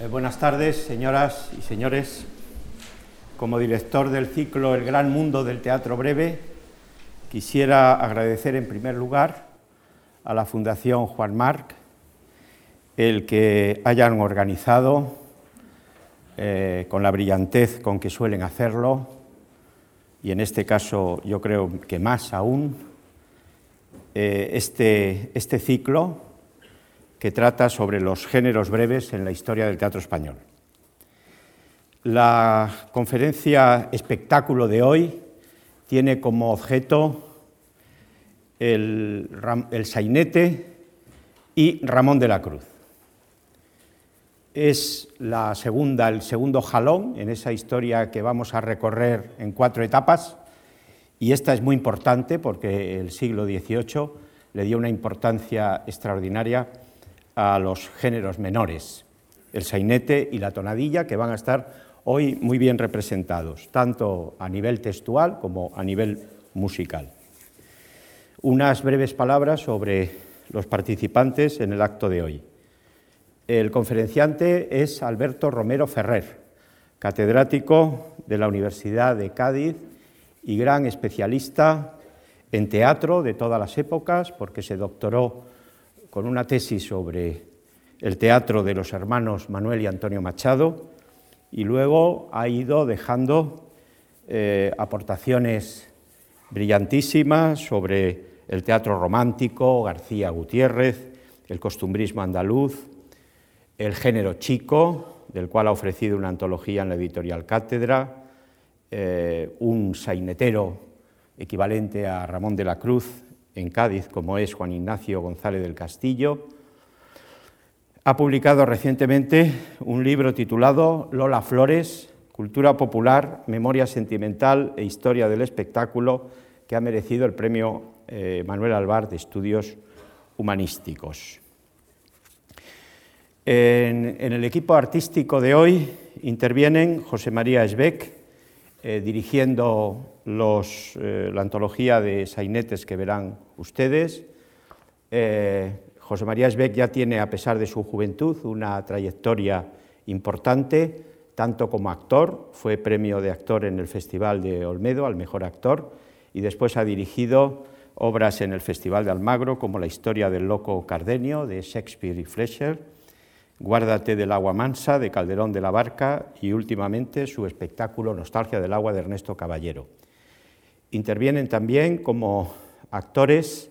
Eh, buenas tardes, señoras y señores. Como director del ciclo El Gran Mundo del Teatro Breve, quisiera agradecer en primer lugar a la Fundación Juan Marc el que hayan organizado eh, con la brillantez con que suelen hacerlo, y en este caso yo creo que más aún, eh, este, este ciclo que trata sobre los géneros breves en la historia del teatro español. La conferencia espectáculo de hoy tiene como objeto el, sainete y Ramón de la Cruz. Es la segunda, el segundo jalón en esa historia que vamos a recorrer en cuatro etapas, y esta es muy importante porque el siglo XVIII le dio una importancia extraordinaria a los géneros menores, el sainete y la tonadilla, que van a estar hoy muy bien representados, tanto a nivel textual como a nivel musical. Unas breves palabras sobre los participantes en el acto de hoy. El conferenciante es Alberto Romero Ferrer, catedrático de la Universidad de Cádiz y gran especialista en teatro de todas las épocas, porque se doctoró con una tesis sobre el teatro de los hermanos Manuel y Antonio Machado y luego ha ido dejando eh, aportaciones brillantísimas sobre el teatro romántico, García Gutiérrez, el costumbrismo andaluz, el género chico, del cual ha ofrecido una antología en la editorial Cátedra, eh, un sainetero equivalente a Ramón de la Cruz en Cádiz, como es Juan Ignacio González del Castillo. Ha publicado recientemente un libro titulado Lola Flores, Cultura Popular, Memoria Sentimental e Historia del Espectáculo, que ha merecido el premio eh, Manuel Alvar de Estudios Humanísticos. En, el equipo artístico de hoy intervienen José María Esbeck, eh, dirigiendo eh, la antología de sainetes que verán ustedes. Eh, José María Esbeck ya tiene, a pesar de su juventud, una trayectoria importante, tanto como actor, fue premio de actor en el Festival de Olmedo al mejor actor, y después ha dirigido obras en el Festival de Almagro, como La historia del loco Cardenio, de Shakespeare y Fletcher, Guárdate del agua mansa de Calderón de la Barca y últimamente su espectáculo Nostalgia del agua de Ernesto Caballero. Intervienen también como actores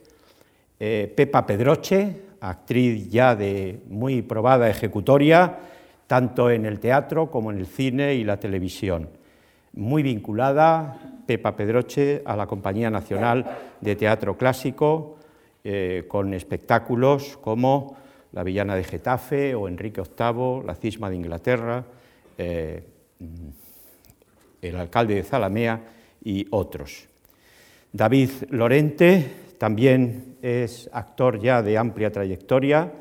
eh, Pepa Pedroche, actriz ya de muy probada ejecutoria, tanto en el teatro como en el cine y la televisión. Muy vinculada Pepa Pedroche a la Compañía Nacional de Teatro Clásico, eh, con espectáculos como la villana de Getafe o Enrique VIII, la cisma de Inglaterra, eh, el alcalde de Zalamea y otros. David Lorente también es actor ya de amplia trayectoria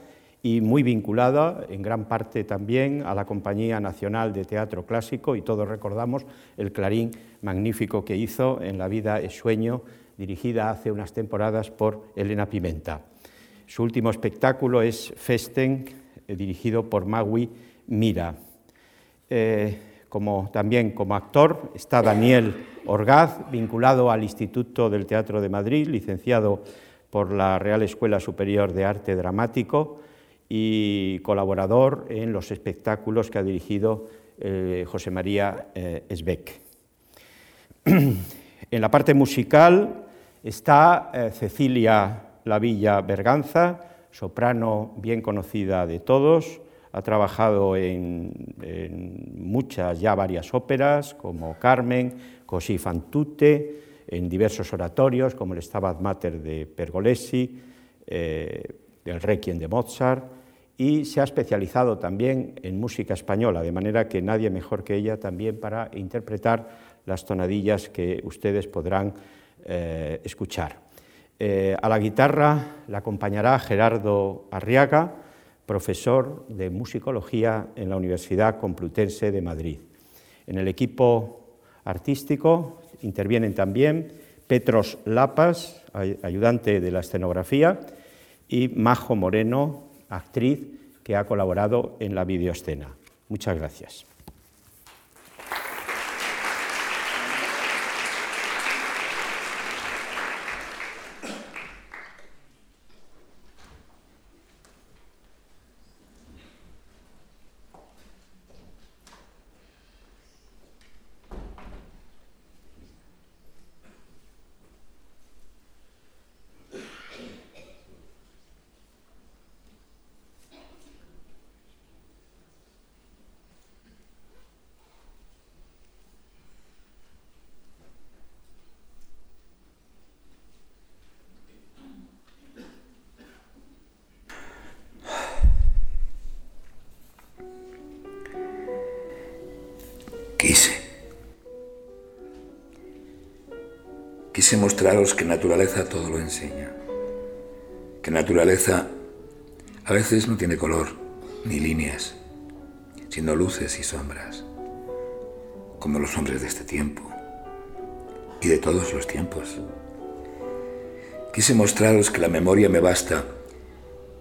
y muy vinculada en gran parte también a la Compañía Nacional de Teatro Clásico y todos recordamos el clarín magnífico que hizo en La vida es sueño, dirigida hace unas temporadas por Elena Pimenta. Su último espectáculo es Festen, eh, dirigido por Magui Mira. Eh, como, también como actor está Daniel Orgaz, vinculado al Instituto del Teatro de Madrid, licenciado por la Real Escuela Superior de Arte Dramático y colaborador en los espectáculos que ha dirigido eh, José María Esbeck. en la parte musical está Cecilia la Villa Berganza, soprano bien conocida de todos, ha trabajado en, muchas, ya varias óperas, como Carmen, Così fan tutte, en diversos oratorios, como el Stabat Mater de Pergolesi, eh, el Requiem de Mozart, y se ha especializado también en música española, de manera que nadie mejor que ella también para interpretar las tonadillas que ustedes podrán eh, escuchar. Eh, a la guitarra la acompañará Gerardo Arriaga, profesor de musicología en la Universidad Complutense de Madrid. En el equipo artístico intervienen también Petros Lapas, ayudante de la escenografía, y Majo Moreno, actriz que ha colaborado en la videoescena. Muchas gracias. Quise mostraros que naturaleza todo lo enseña, que naturaleza a veces no tiene color ni líneas, sino luces y sombras, como los hombres de este tiempo y de todos los tiempos. Quise mostraros que la memoria me basta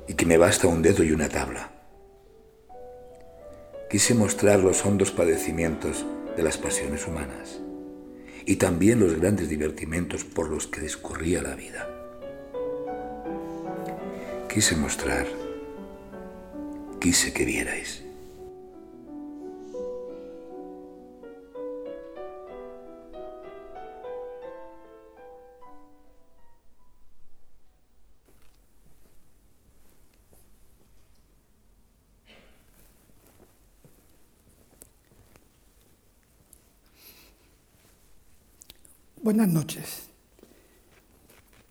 y que me basta un dedo y una tabla. Quise mostrar los hondos padecimientos de las pasiones humanas y también los grandes divertimentos por los que discurría la vida. Quise mostrar, quise que vierais. Buenas noches.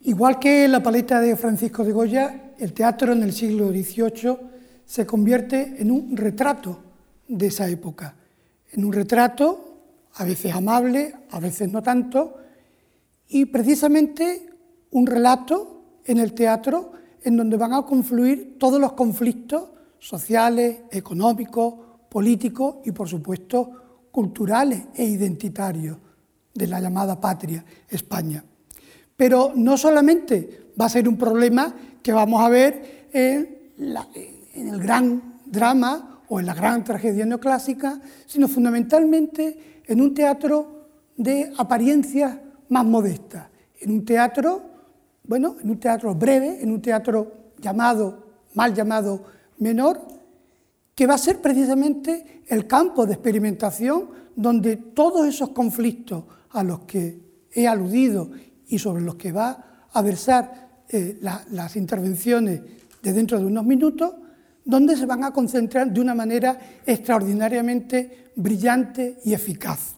Igual que la paleta de Francisco de Goya, el teatro en el siglo XVIII se convierte en un retrato de esa época, en un retrato a veces amable, a veces no tanto, y precisamente un relato en el teatro en donde van a confluir todos los conflictos sociales, económicos, políticos y, por supuesto, culturales e identitarios de la llamada patria, España. Pero no solamente va a ser un problema que vamos a ver en, el gran drama o en la gran tragedia neoclásica, sino fundamentalmente en un teatro de apariencias más modestas, en un teatro, bueno, en un teatro breve, en un teatro llamado, mal llamado menor, que va a ser precisamente el campo de experimentación donde todos esos conflictos a los que he aludido y sobre los que va a versar eh, las intervenciones de dentro de unos minutos, donde se van a concentrar de una manera extraordinariamente brillante y eficaz.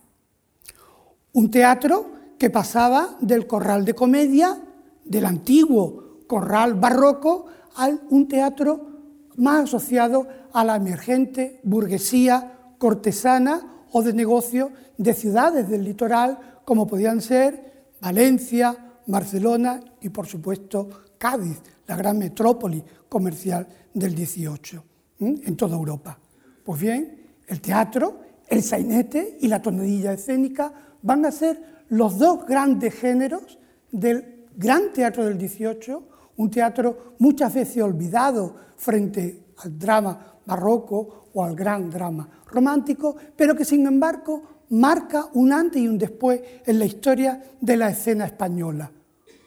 Un teatro que pasaba del corral de comedia, del antiguo corral barroco, a un teatro más asociado a la emergente burguesía cortesana o de negocio de ciudades del litoral como podían ser Valencia, Barcelona y por supuesto Cádiz, la gran metrópoli comercial del 18 en toda Europa. Pues bien, el teatro, el sainete y la tonadilla escénica van a ser los dos grandes géneros del gran teatro del 18, un teatro muchas veces olvidado frente al drama barroco o al gran drama romántico, pero que sin embargo marca un antes y un después en la historia de la escena española.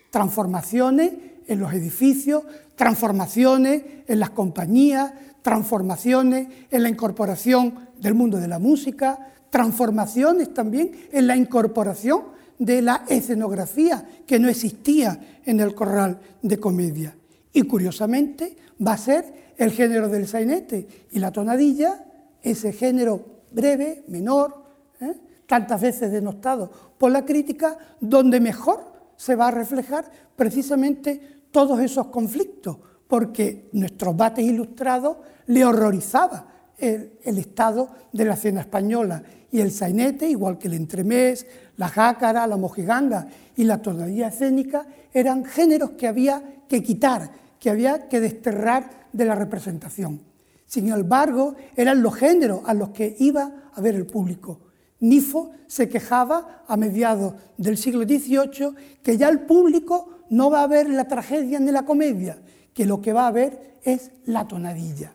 Transformaciones en los edificios, transformaciones en las compañías, transformaciones en la incorporación del mundo de la música, transformaciones también en la incorporación de la escenografía que no existía en el corral de comedia. Y curiosamente va a ser el género del sainete y la tonadilla ese género breve, menor, ¿eh? tantas veces denostado por la crítica, donde mejor se va a reflejar precisamente todos esos conflictos, porque nuestros bates ilustrados le horrorizaba el, estado de la cena española y el sainete, igual que el entremés, la jácara, la mojiganga y la tonadilla escénica, eran géneros que había que quitar, que había que desterrar de la representación. Sin embargo, eran los géneros a los que iba a ver el público. Nifo se quejaba a mediados del siglo XVIII que ya el público no va a ver la tragedia ni la comedia, que lo que va a ver es la tonadilla.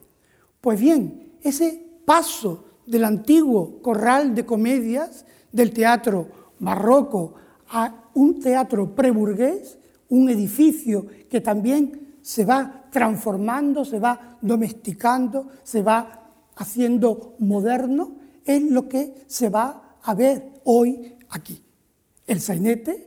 Pues bien, ese paso del antiguo corral de comedias del teatro barroco a un teatro preburgués, un edificio que también se va transformando, se va domesticando, se va haciendo moderno, es lo que se va a ver hoy aquí. El sainete,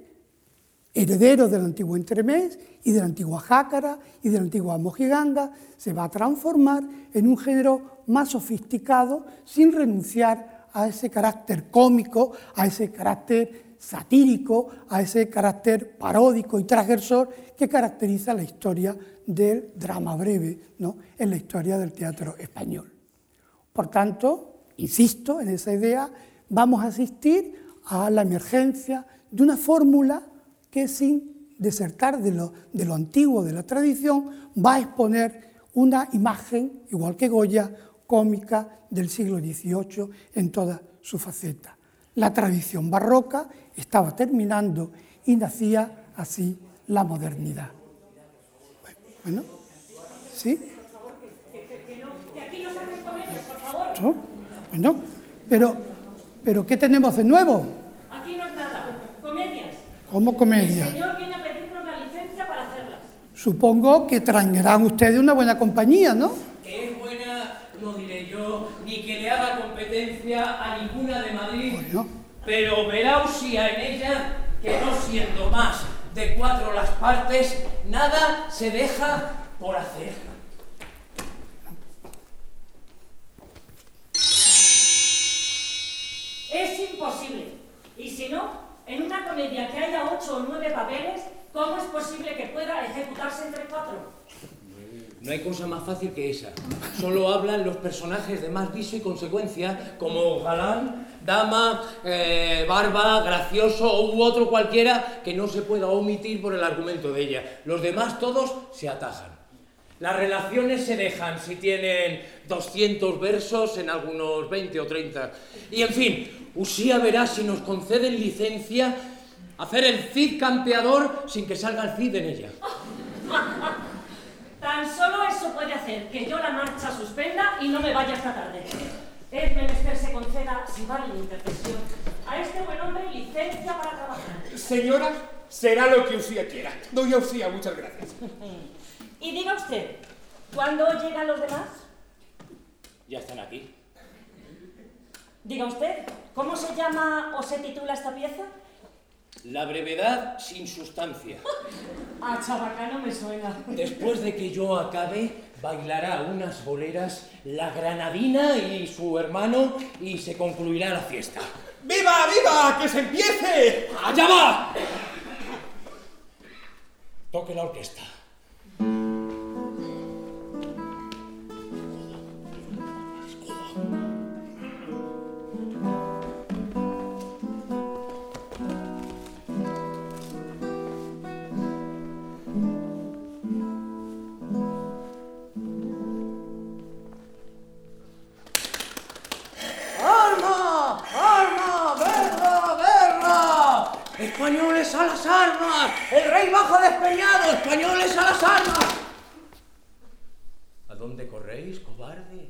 heredero del antiguo entremés y de la antigua jácara y de la antigua mojiganga, se va a transformar en un género más sofisticado sin renunciar a ese carácter cómico, a ese carácter satírico, a ese carácter paródico y transgresor que caracteriza la historia del drama breve ¿no? en la historia del teatro español. Por tanto, insisto en esa idea, vamos a asistir a la emergencia de una fórmula que sin desertar de lo, de lo antiguo, de la tradición, va a exponer una imagen, igual que Goya, cómica del siglo XVIII en toda su faceta. La tradición barroca estaba terminando y nacía así la modernidad. Bueno, ¿sí? ¿No? Bueno, pero, pero ¿qué tenemos de nuevo? Aquí no es nada, comedias. ¿Cómo comedias? El señor viene a pedirnos la licencia para hacerlas. Supongo que traerán ustedes una buena compañía, ¿no? Que es buena, no diré yo, ni que le haga competencia a ninguna de Madrid. Bueno. Pero verá Usía en ella que no siendo más de cuatro las partes, nada se deja por hacer. O nueve papeles, ¿cómo es posible que pueda ejecutarse entre cuatro? No hay cosa más fácil que esa. Solo hablan los personajes de más viso y consecuencia, como galán, dama, eh, barba, gracioso u otro cualquiera que no se pueda omitir por el argumento de ella. Los demás todos se atajan. Las relaciones se dejan si tienen 200 versos en algunos 20 o 30. Y en fin, Usía verá si nos conceden licencia hacer el Cid campeador sin que salga el Cid en ella. Tan solo eso puede hacer que yo la marcha suspenda y no me vaya esta tarde. Es menester se conceda, si vale la intercesión, a este buen hombre licencia para trabajar. Señora, será lo que Usía quiera. Doy a Usía, muchas gracias. Y diga usted, ¿cuándo llegan los demás? Ya están aquí. Diga usted, ¿cómo se llama o se titula esta pieza? La brevedad sin sustancia. A chabacano me suena. Después de que yo acabe, bailará unas boleras la granadina y su hermano y se concluirá la fiesta. ¡Viva, viva! ¡Que se empiece! ¡Allá va! Toque la orquesta. ¡Españoles a las armas! ¡El rey baja despeñado! ¡Españoles a las armas! ¿A dónde corréis, cobardes?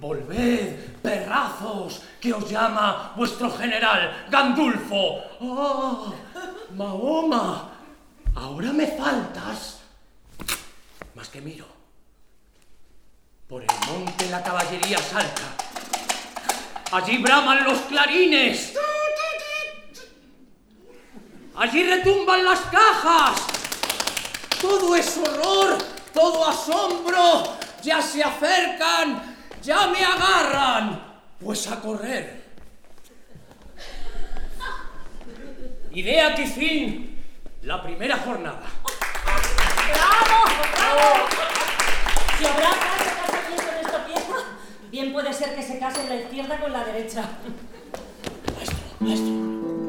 Volved, perrazos, que os llama vuestro general Gandulfo. ¡Ah! Mahoma, ahora me faltas. Más que miro. Por el monte la caballería salta. Allí braman los clarines. Allí retumban las cajas. Todo es horror, todo asombro. Ya se acercan, ya me agarran. Pues a correr. Idea que fin la primera jornada. ¡Bravo! ¡Bravo! Si habrá caso casamiento en esta pieza, bien puede ser que se case la izquierda con la derecha. Maestro, maestro.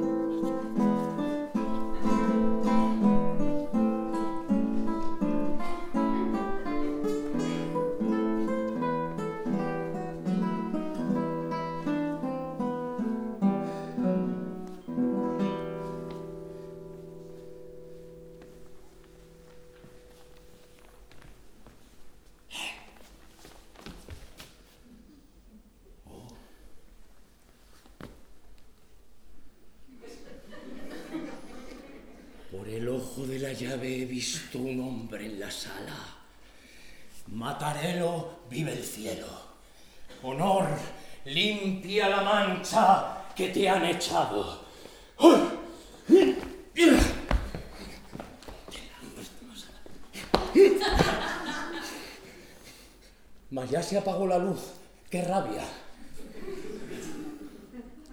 Rabia!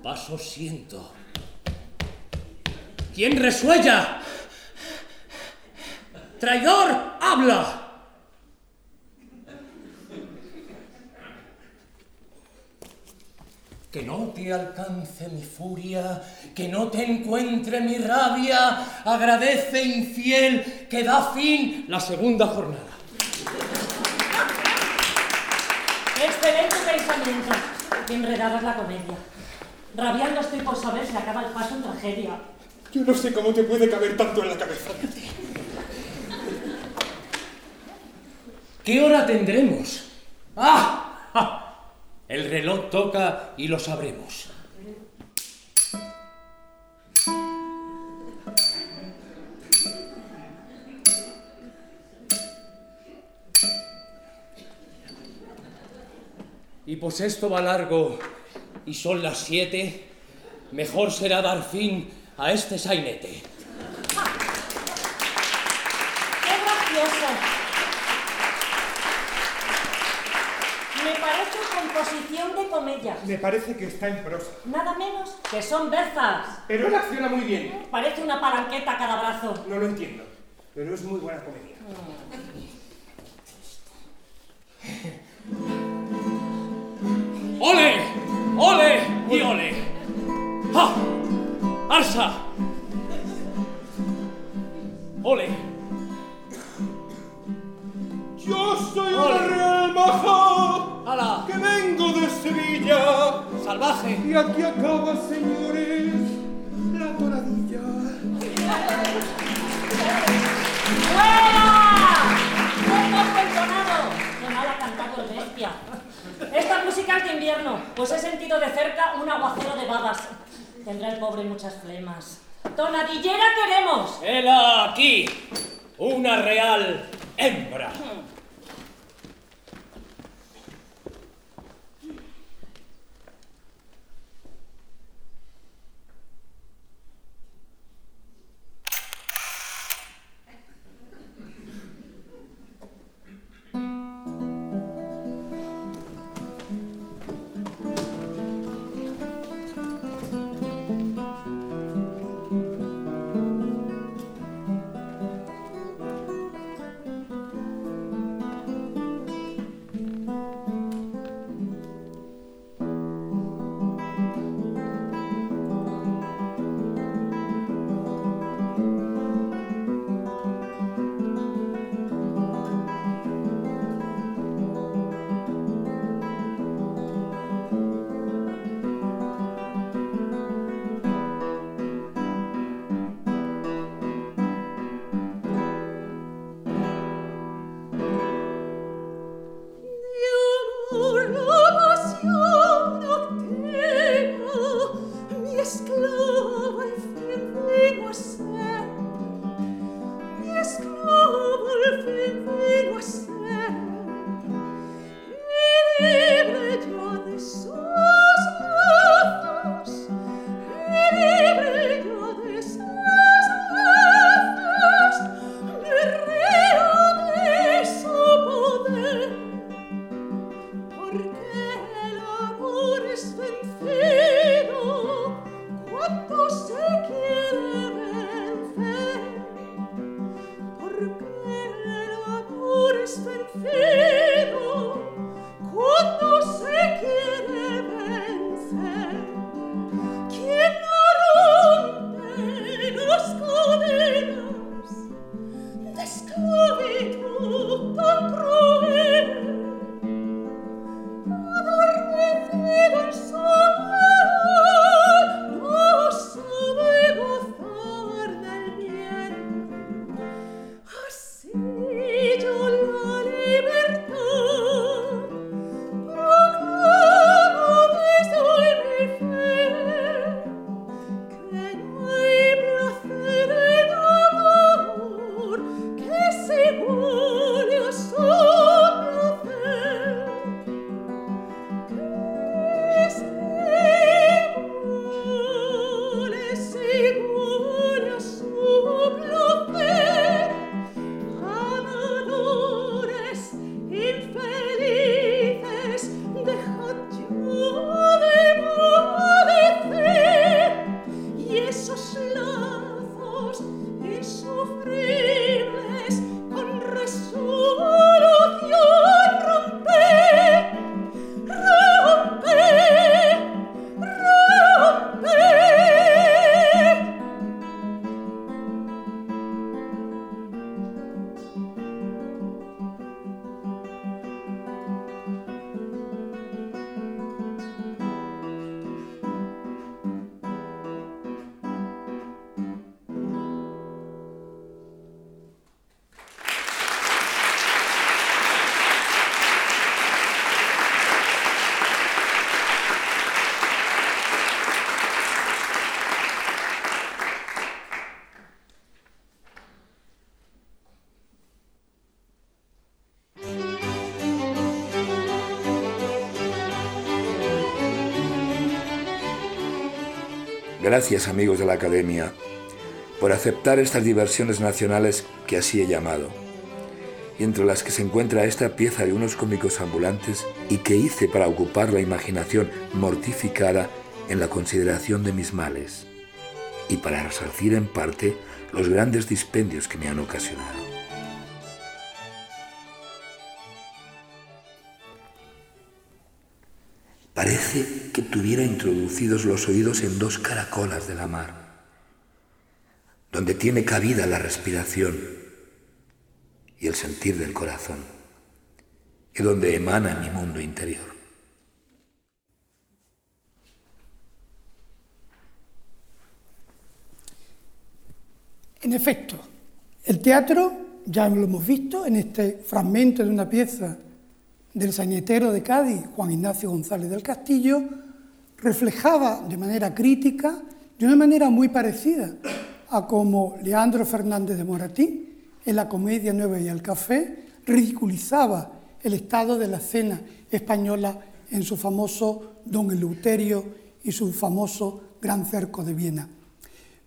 Paso siento. ¿Quién resuella? ¡Traidor, habla! Que no te alcance mi furia, que no te encuentre mi rabia, agradece infiel que da fin la segunda jornada. Pensamiento. Enredada es la comedia. Rabiando estoy por saber si acaba el paso en tragedia. Yo no sé cómo te puede caber tanto en la cabeza. ¿Qué hora tendremos? ¡Ah! ¡Ja! El reloj toca y lo sabremos. Y pues esto va largo y son las siete, mejor será dar fin a este sainete. ¡Qué gracioso! Me parece composición de comedia. Me parece que está en prosa. Nada menos que son berzas. Pero él acciona muy bien. Parece una palanqueta a cada brazo. No lo entiendo. Pero es muy buena comedia. ¡Ole! ¡Ole! y ole! ¡Ja! ¡Alza! ¡Ole! Yo soy Ole. una real maja ¡Hala! que vengo de Sevilla. ¡Salvaje! Y aquí acaba, señores, la toradilla. ¡Fuera! ¡Qué poco entonado! ¡Qué mal ha cantado el bestia! Esta música es de invierno, pues he sentido de cerca un aguacero de babas. Tendrá el pobre muchas flemas. ¡Tonadillera queremos! ¡Hela aquí! ¡Una real hembra! Gracias amigos de la Academia por aceptar estas diversiones nacionales que así he llamado, y entre las que se encuentra esta pieza de unos cómicos ambulantes y que hice para ocupar la imaginación mortificada en la consideración de mis males y para resarcir en parte los grandes dispendios que me han ocasionado. Tuviera introducidos los oídos en dos caracolas de la mar, donde tiene cabida la respiración y el sentir del corazón, y donde emana mi mundo interior. En efecto, el teatro, ya lo hemos visto en este fragmento de una pieza del sainetero de Cádiz, Juan Ignacio González del Castillo, reflejaba de manera crítica, de una manera muy parecida a como Leandro Fernández de Moratín, en la comedia Nueva y el Café, ridiculizaba el estado de la escena española en su famoso Don Eleuterio y su famoso Gran Cerco de Viena.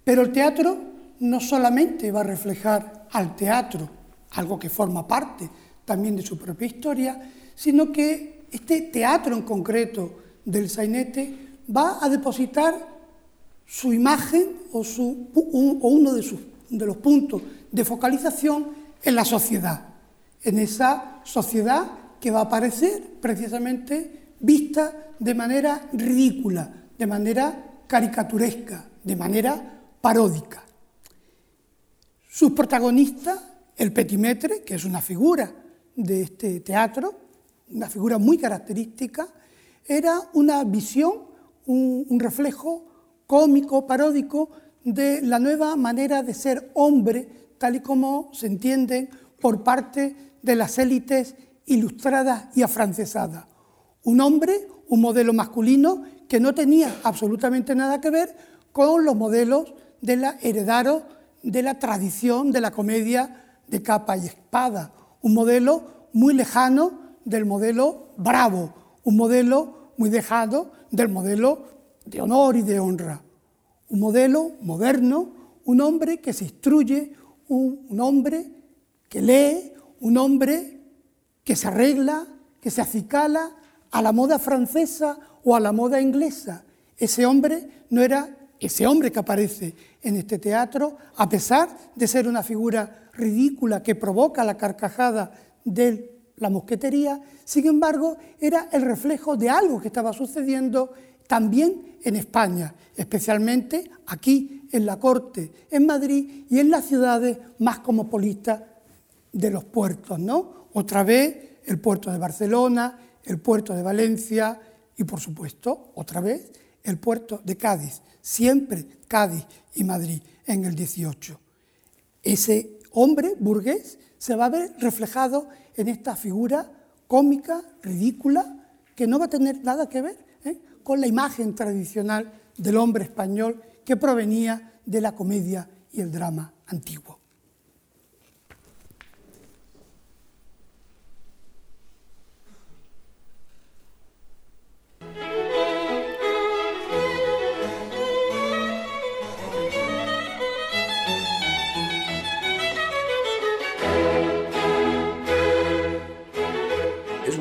Pero el teatro no solamente va a reflejar al teatro, algo que forma parte también de su propia historia, sino que este teatro en concreto del sainete va a depositar su imagen o, uno de, de los puntos de focalización en la sociedad, en esa sociedad que va a aparecer precisamente vista de manera ridícula, de manera caricaturesca, de manera paródica. Sus protagonistas, el petimetre, que es una figura de este teatro, una figura muy característica, era una visión, un, reflejo cómico, paródico de la nueva manera de ser hombre, tal y como se entiende por parte de las élites ilustradas y afrancesadas. Un hombre, un modelo masculino que no tenía absolutamente nada que ver con los modelos de la de la tradición de la comedia de capa y espada, un modelo muy lejano del modelo bravo, un modelo muy dejado del modelo de honor y de honra. Un modelo moderno, un hombre que se instruye, un, hombre que lee, un hombre que se arregla, que se acicala a la moda francesa o a la moda inglesa. Ese hombre no era ese hombre que aparece en este teatro, a pesar de ser una figura ridícula que provoca la carcajada de la mosquetería, sin embargo, era el reflejo de algo que estaba sucediendo también en España, especialmente aquí en la corte, en Madrid y en las ciudades más cosmopolitas de los puertos, ¿no? Otra vez el puerto de Barcelona, el puerto de Valencia y, por supuesto, otra vez el puerto de Cádiz, siempre Cádiz y Madrid en el 18. Ese hombre burgués se va a ver reflejado en esta figura cómica, ridícula, que no va a tener nada que ver ¿eh? con la imagen tradicional del hombre español que provenía de la comedia y el drama antiguo.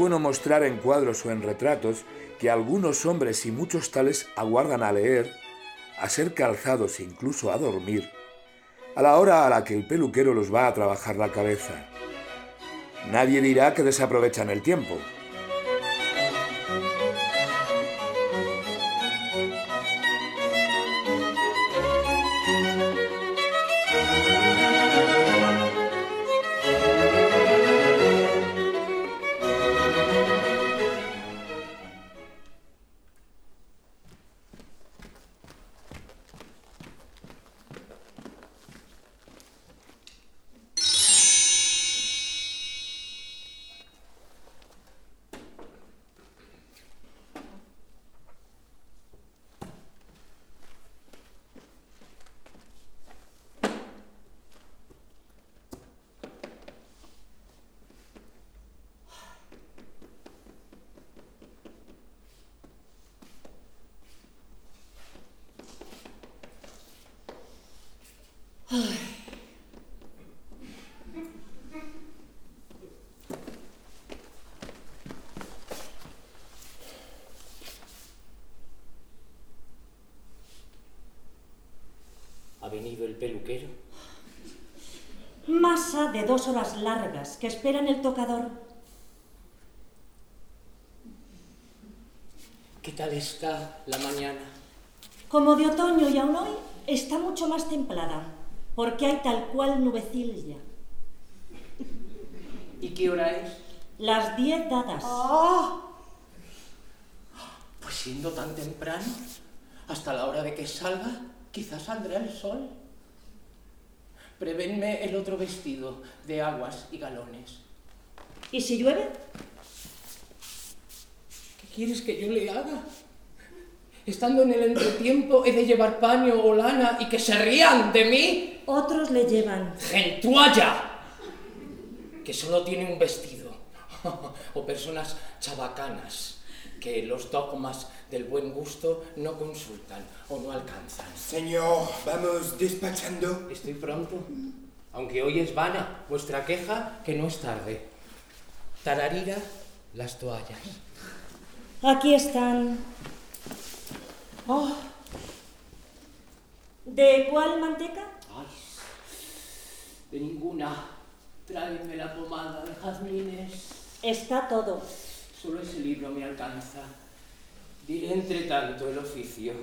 Bueno mostrar en cuadros o en retratos que algunos hombres y muchos tales aguardan a leer, a ser calzados e incluso a dormir, a la hora a la que el peluquero los va a trabajar la cabeza. Nadie dirá que desaprovechan el tiempo, horas largas que esperan el tocador. ¿Qué tal está la mañana? Como de otoño y aún hoy está mucho más templada, porque hay tal cual nubecilla. ¿Y qué hora es? Las diez dadas. ¡Ah! Pues siendo tan temprano, hasta la hora de que salga, quizás saldrá el sol. Prevenme el otro vestido de aguas y galones. ¿Y si llueve? ¿Qué quieres que yo le haga? Estando en el entretiempo, he de llevar paño o lana y que se rían de mí. Otros le llevan. ¡Gentualla! Que solo tiene un vestido. o personas chabacanas que los dogmas del buen gusto no consultan o no alcanzan. Señor, vamos despachando. Estoy pronto. Aunque hoy es vana vuestra queja, que no es tarde. Tararira, las toallas. Aquí están. Oh. ¿De cuál manteca? Ay, de ninguna. Tráeme la pomada de jazmines. Está todo. Solo ese libro me alcanza. Diré entre tanto el oficio.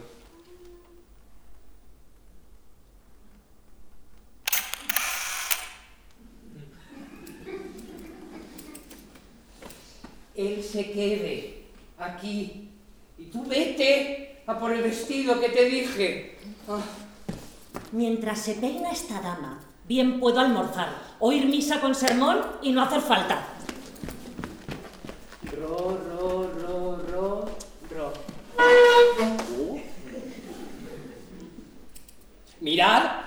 Él se quede aquí y tú vete a por el vestido que te dije. Ah, Mientras se peina esta dama, bien puedo almorzar, oír misa con sermón y no hacer falta. Mirad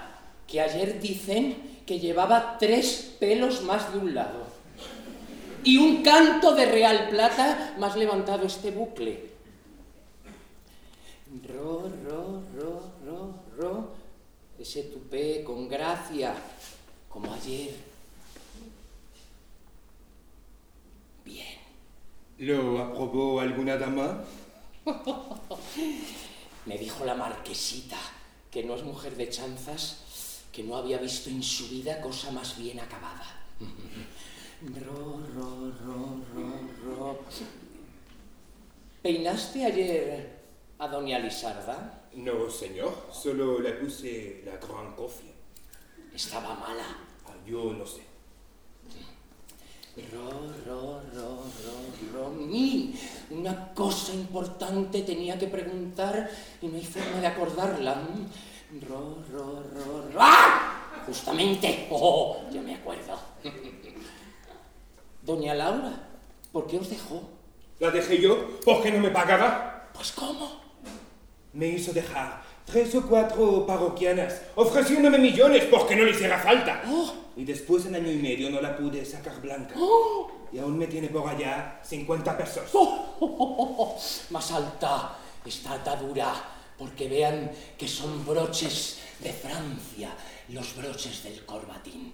que ayer dicen que llevaba tres pelos más de un lado y un canto de real plata más levantado este bucle. Ro, ro, ro, ro, ro. Ese tupé con gracia, como ayer. Bien. ¿Lo aprobó alguna dama? Me dijo la marquesita, que no es mujer de chanzas, que no había visto en su vida cosa más bien acabada. Ro, ro, ro, ro, ro. ¿Peinaste ayer a doña Lisarda? No, señor. Solo le puse la gran cofia. Estaba mala. Ah, yo no sé. Ro, ro, ro, ro, ro. Mi, una cosa importante tenía que preguntar y no hay forma de acordarla. Ro, ro, ro, ro. ¡Ah! Justamente. Oh, ya me acuerdo. Doña Laura, ¿por qué os dejó? ¿La dejé yo porque no me pagaba? Pues ¿cómo? Me hizo dejar tres o cuatro parroquianas, ofreciéndome millones porque no le hiciera falta. Oh. Y después en año y medio no la pude sacar blanca. Oh. Y aún me tiene por allá 50 pesos. Oh, oh. Más alta esta atadura, porque vean que son broches de Francia, los broches del corbatín.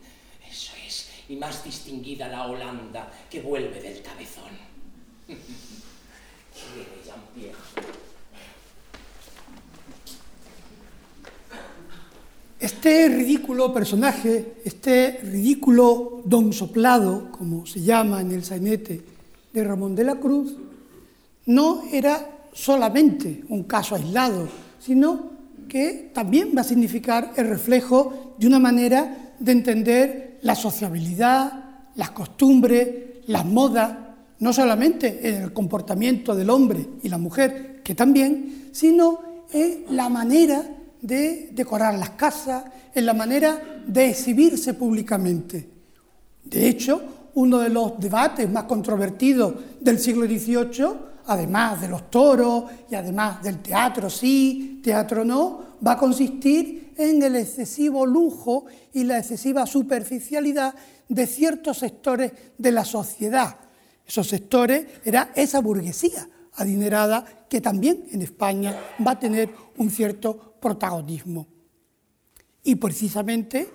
Eso es. Y más distinguida la Holanda, que vuelve del cabezón. Quiere Jean-Pierre. Este ridículo personaje, este ridículo don soplado, como se llama en el sainete de Ramón de la Cruz, no era solamente un caso aislado, sino que también va a significar el reflejo de una manera de entender la sociabilidad, las costumbres, las modas, no solamente en el comportamiento del hombre y la mujer, que también, sino en la manera de decorar las casas, en la manera de exhibirse públicamente. De hecho, uno de los debates más controvertidos del siglo XVIII, además de los toros y además del teatro sí, teatro no, va a consistir en el excesivo lujo y la excesiva superficialidad de ciertos sectores de la sociedad. Esos sectores era esa burguesía adinerada que también en España va a tener un cierto protagonismo. Y precisamente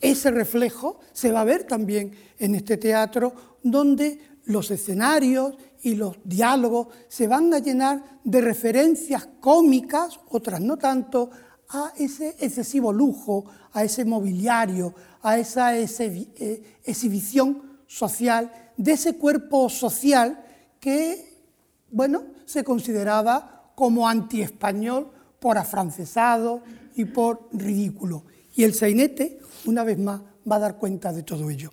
ese reflejo se va a ver también en este teatro donde los escenarios y los diálogos se van a llenar de referencias cómicas, otras no tanto, a ese excesivo lujo, a ese mobiliario, a esa eh, exhibición social, de ese cuerpo social que, bueno, se consideraba como antiespañol por afrancesado y por ridículo. Y el sainete, una vez más, va a dar cuenta de todo ello.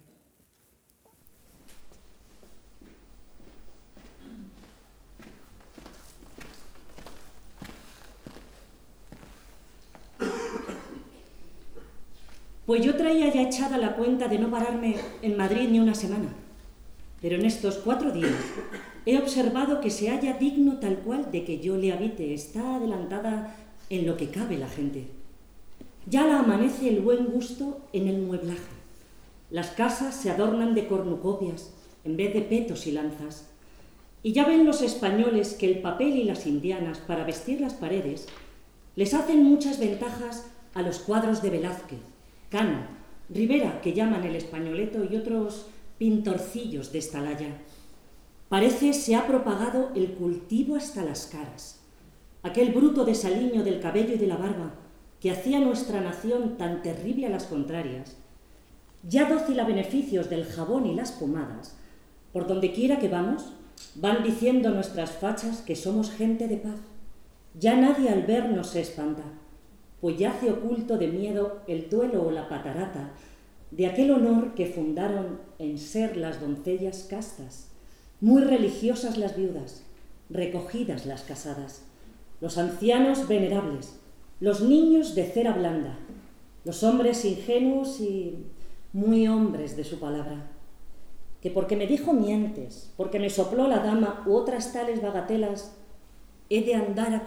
Pues yo traía ya echada la cuenta de no pararme en Madrid ni una semana. Pero en estos cuatro días he observado que se halla digno tal cual de que yo le habite. Está adelantada en lo que cabe la gente. Ya la amanece el buen gusto en el mueblaje. Las casas se adornan de cornucopias en vez de petos y lanzas. Y ya ven los españoles que el papel y las indianas para vestir las paredes les hacen muchas ventajas a los cuadros de Velázquez Cano, Rivera, que llaman el españoleto, y otros pintorcillos de Estalaya. Parece se ha propagado el cultivo hasta las caras. Aquel bruto desaliño del cabello y de la barba que hacía nuestra nación tan terrible a las contrarias, ya dócil a beneficios del jabón y las pomadas, por donde quiera que vamos, van diciendo nuestras fachas que somos gente de paz. Ya nadie al vernos se espanta pues yace oculto de miedo el duelo o la patarata de aquel honor que fundaron en ser las doncellas castas, muy religiosas las viudas, recogidas las casadas, los ancianos venerables, los niños de cera blanda, los hombres ingenuos y muy hombres de su palabra, que porque me dijo mientes, porque me sopló la dama u otras tales bagatelas, he de andar a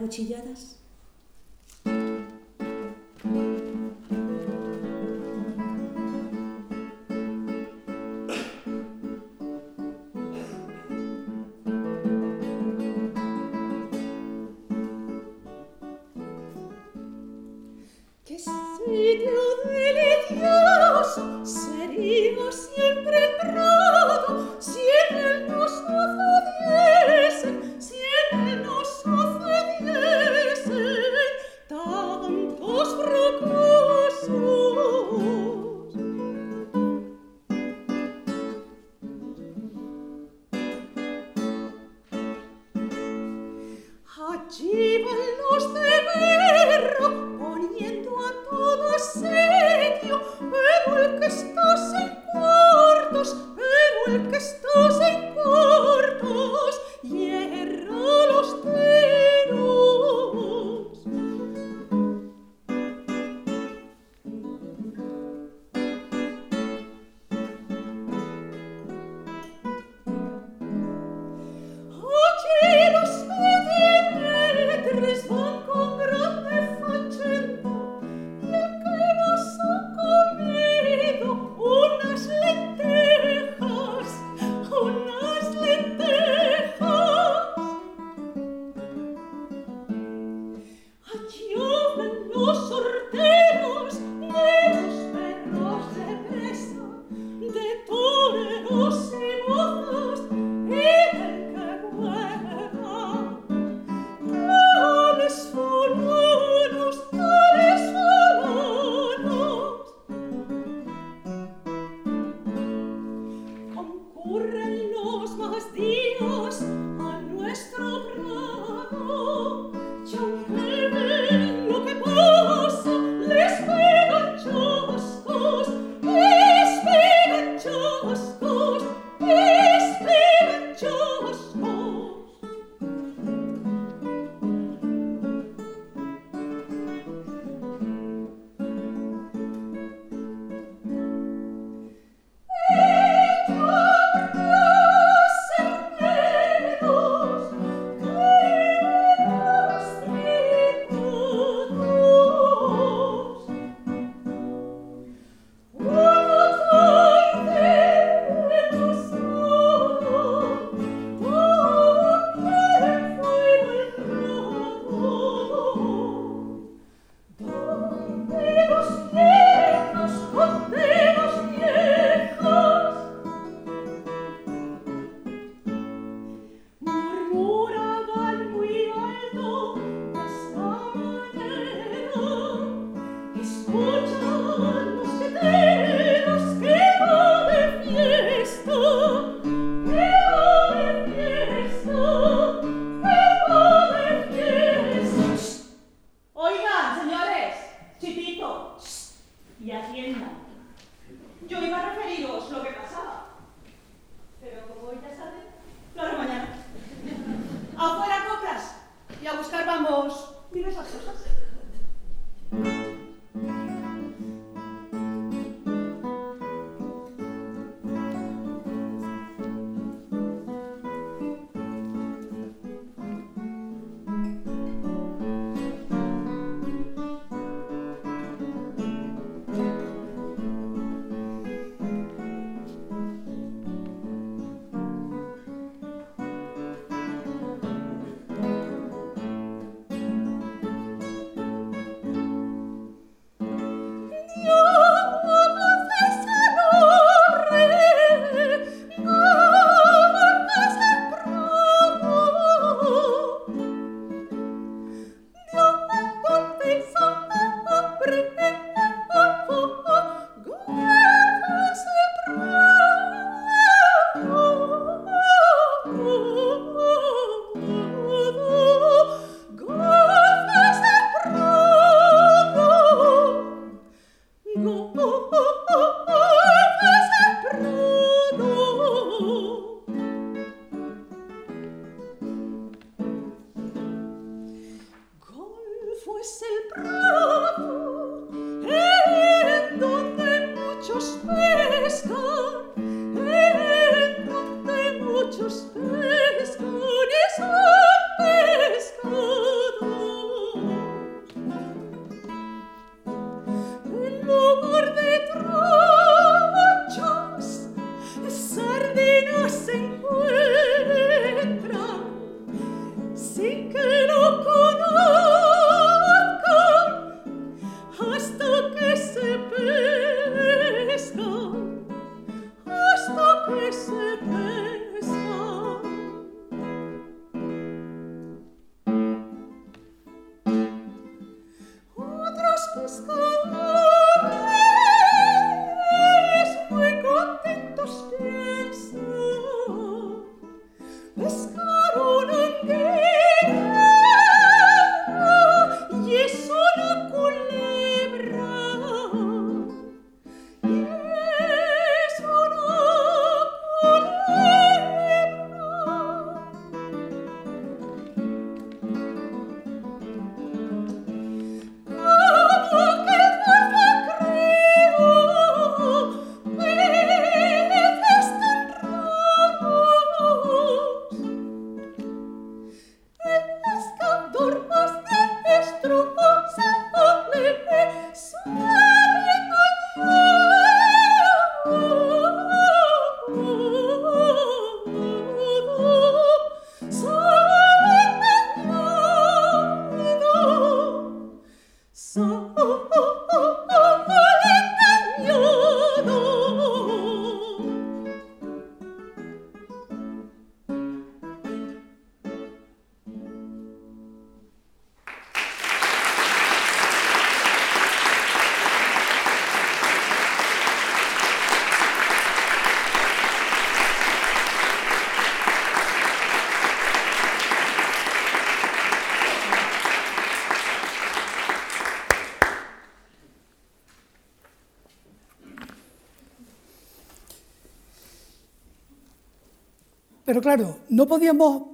Pero claro, no podíamos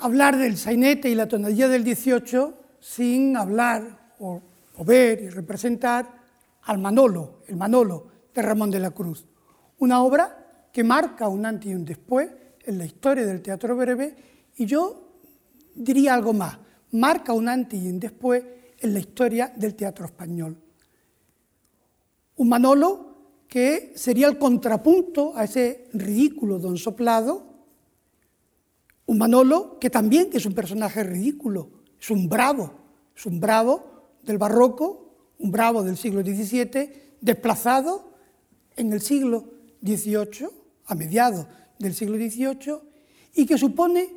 hablar del sainete y la tonadilla del 18 sin hablar o, o, ver y representar al Manolo, el Manolo de Ramón de la Cruz. Una obra que marca un antes y un después en la historia del teatro breve y yo diría algo más, marca un antes y un después en la historia del teatro español. Un Manolo que sería el contrapunto a ese ridículo don Soplado, un Manolo que también es un personaje ridículo, es un bravo, es un bravo del barroco, un bravo del siglo XVII, desplazado en el siglo XVIII, a mediados del siglo XVIII, y que supone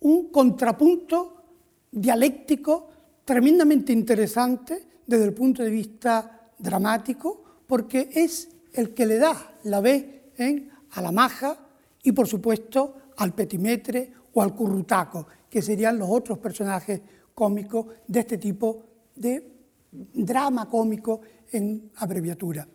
un contrapunto dialéctico tremendamente interesante desde el punto de vista dramático, porque es el que le da la vez ¿eh? a la maja y, por supuesto, al petimetre o al currutaco, que serían los otros personajes cómicos de este tipo de drama cómico en abreviatura.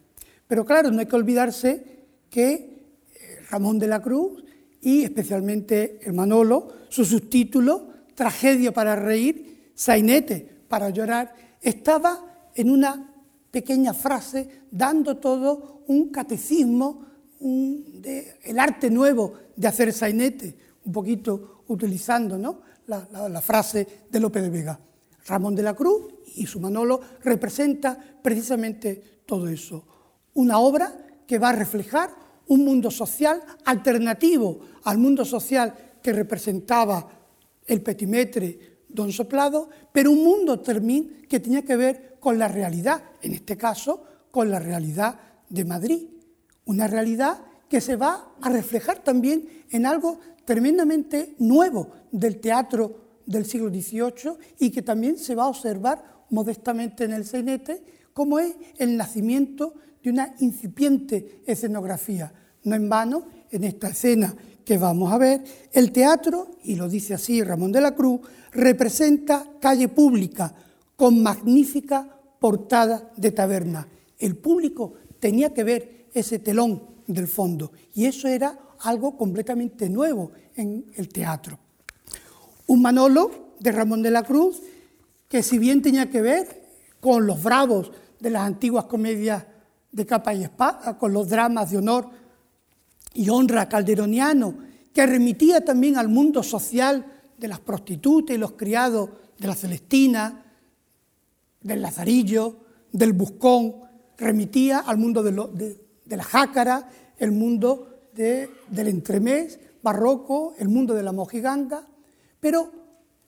Pero claro, no hay que olvidarse que eh, Ramón de la Cruz y especialmente el Manolo, su subtítulo tragedia para reír, sainete para llorar, estaba en una pequeña frase dando todo un catecismo, de, el arte nuevo de hacer sainete, un poquito utilizando ¿no? la, frase de Lope de Vega. Ramón de la Cruz y su Manolo representa precisamente todo eso. Una obra que va a reflejar un mundo social alternativo al mundo social que representaba el petimetre don Soplado, pero un mundo que tenía que ver con la realidad, en este caso con la realidad de Madrid. Una realidad que se va a reflejar también en algo tremendamente nuevo del teatro del siglo XVIII y que también se va a observar modestamente en el sainete, como es el nacimiento de una incipiente escenografía. No en vano, en esta escena que vamos a ver, el teatro, y lo dice así Ramón de la Cruz, representa calle pública con magnífica portada de taberna. El público tenía que ver ese telón del fondo y eso era algo completamente nuevo en el teatro. Un Manolo de Ramón de la Cruz que si bien tenía que ver con los bravos de las antiguas comedias de capa y espada, con los dramas de honor y honra calderoniano, que remitía también al mundo social de las prostitutas y los criados de la Celestina, del Lazarillo, del Buscón, remitía al mundo de, la jácara, el mundo del entremés barroco, el mundo de la mojiganga, pero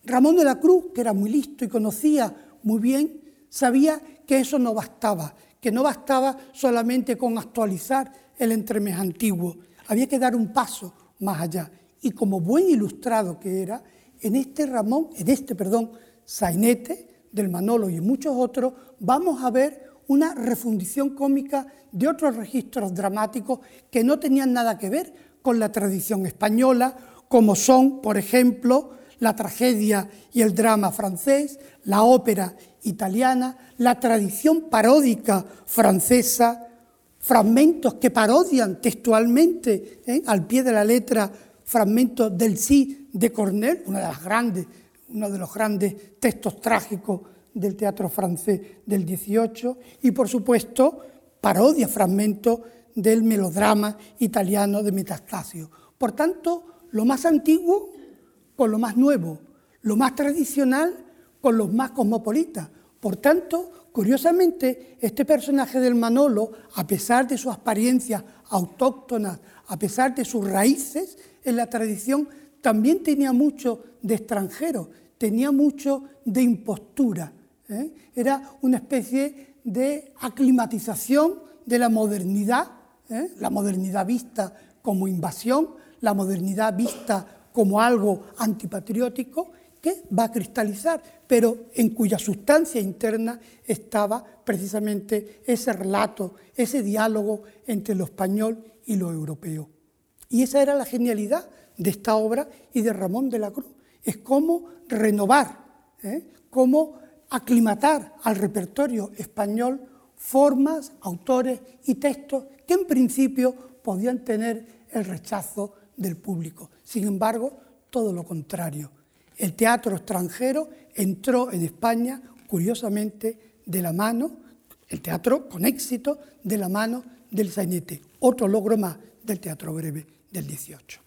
Ramón de la Cruz, que era muy listo y conocía muy bien, sabía que eso no bastaba, que no bastaba solamente con actualizar el entremés antiguo, había que dar un paso más allá. Y como buen ilustrado que era, en este Ramón, en este, perdón, sainete del Manolo y en muchos otros, vamos a ver una refundición cómica de otros registros dramáticos que no tenían nada que ver con la tradición española, como son, por ejemplo, la tragedia y el drama francés, la ópera italiana, la tradición paródica francesa, fragmentos que parodian textualmente, ¿eh? al pie de la letra, fragmentos del sí de Cornell, de grandes, uno de los grandes textos trágicos del teatro francés del XVIII, y por supuesto parodia fragmentos del melodrama italiano de Metastasio. Por tanto, lo más antiguo con lo más nuevo, lo más tradicional con los más cosmopolitas. Por tanto, curiosamente, este personaje del Manolo, a pesar de sus apariencias autóctonas, a pesar de sus raíces en la tradición, también tenía mucho de extranjero, tenía mucho de impostura. ¿Eh? Era una especie de aclimatización de la modernidad, ¿eh? la modernidad vista como invasión, la modernidad vista como algo antipatriótico, que va a cristalizar, pero en cuya sustancia interna estaba precisamente ese relato, ese diálogo entre lo español y lo europeo. Y esa era la genialidad de esta obra y de Ramón de la Cruz. Es cómo renovar, ¿eh? cómo aclimatar al repertorio español formas, autores y textos que en principio podían tener el rechazo del público. Sin embargo, todo lo contrario el teatro extranjero entró en España, curiosamente, de la mano, el teatro con éxito, de la mano del sainete, otro logro más del teatro breve del 18.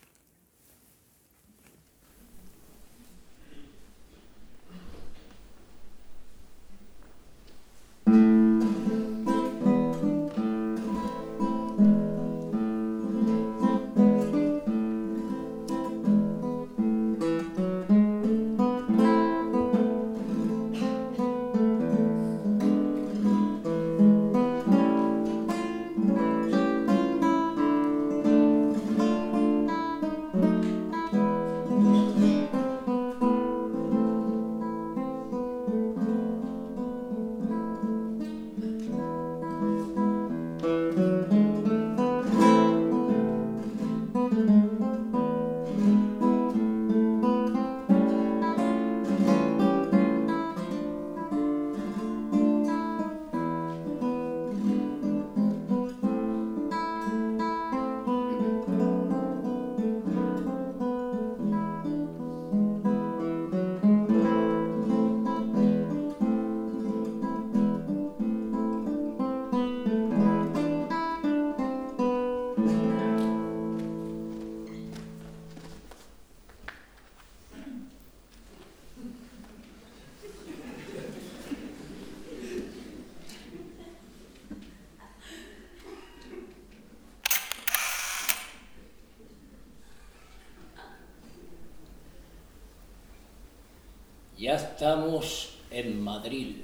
Estamos en Madrid.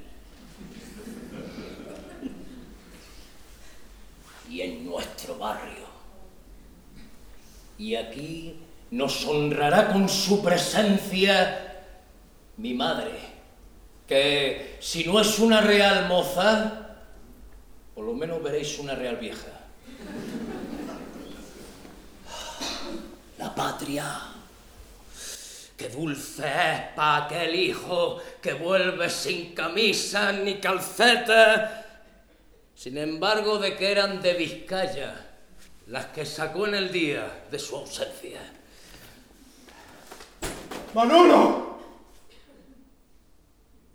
Y en nuestro barrio. Y aquí nos honrará con su presencia mi madre, que si no es una real moza, por lo menos veréis una real vieja. La patria. Dulce es para aquel hijo que vuelve sin camisa ni calceta. Sin embargo, de que eran de Vizcaya las que sacó en el día de su ausencia. ¡Manolo!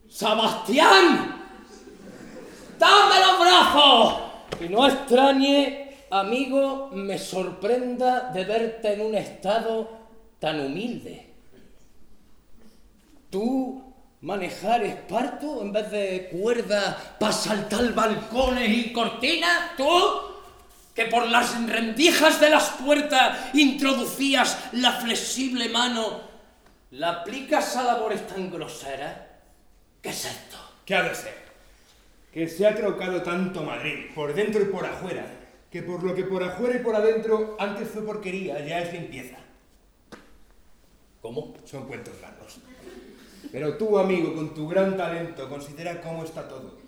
¡Sebastián! ¡Dame los brazos! Y no extrañe, amigo, me sorprenda de verte en un estado tan humilde. ¿Tú manejar esparto en vez de cuerda para saltar balcones y cortinas? ¿Tú? que por las rendijas de las puertas introducías la flexible mano, ¿la aplicas a labores tan groseras? ¿Qué es esto? ¿Qué ha de ser? Que se ha trocado tanto Madrid, por dentro y por afuera, que por lo que por afuera y por adentro antes fue porquería, ya es limpieza. ¿Cómo? Son cuentos largos. Pero tú, amigo, con tu gran talento, considera cómo está todo.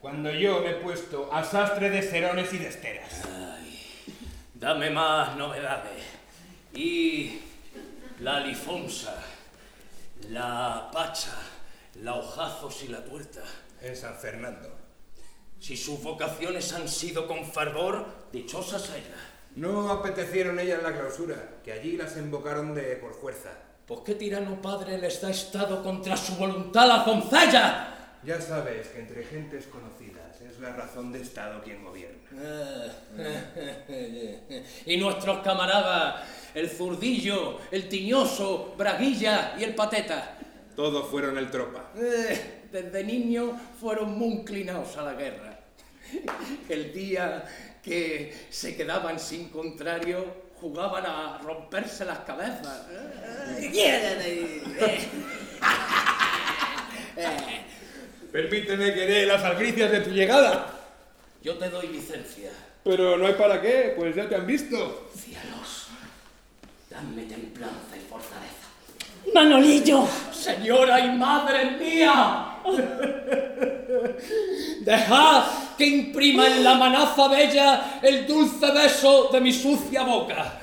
Cuando yo me he puesto a sastre de cerones y de esteras. Ay, dame más novedades. Y la lifonsa, la pacha, la hojazos y la tuerta. En San Fernando. Si sus vocaciones han sido con fervor, dichosas ellas. No apetecieron ellas la clausura, que allí las invocaron de por fuerza. ¿Por qué tirano padre les da estado contra su voluntad a la doncella? Ya sabes que entre gentes conocidas es la razón de Estado quien gobierna. y nuestros camaradas, el zurdillo, el tiñoso, Braguilla y el pateta. Todos fueron el tropa. Eh, desde niños fueron muy inclinados a la guerra. El día que se quedaban sin contrario, jugaban a romperse las cabezas. Permíteme que dé las albricias de tu llegada. Yo te doy licencia. Pero no hay para qué, pues ya te han visto. Cielos, dame templanza y fortaleza. Manolillo. Señora y madre mía. Dejad que imprima en la manaza bella el dulce beso de mi sucia boca.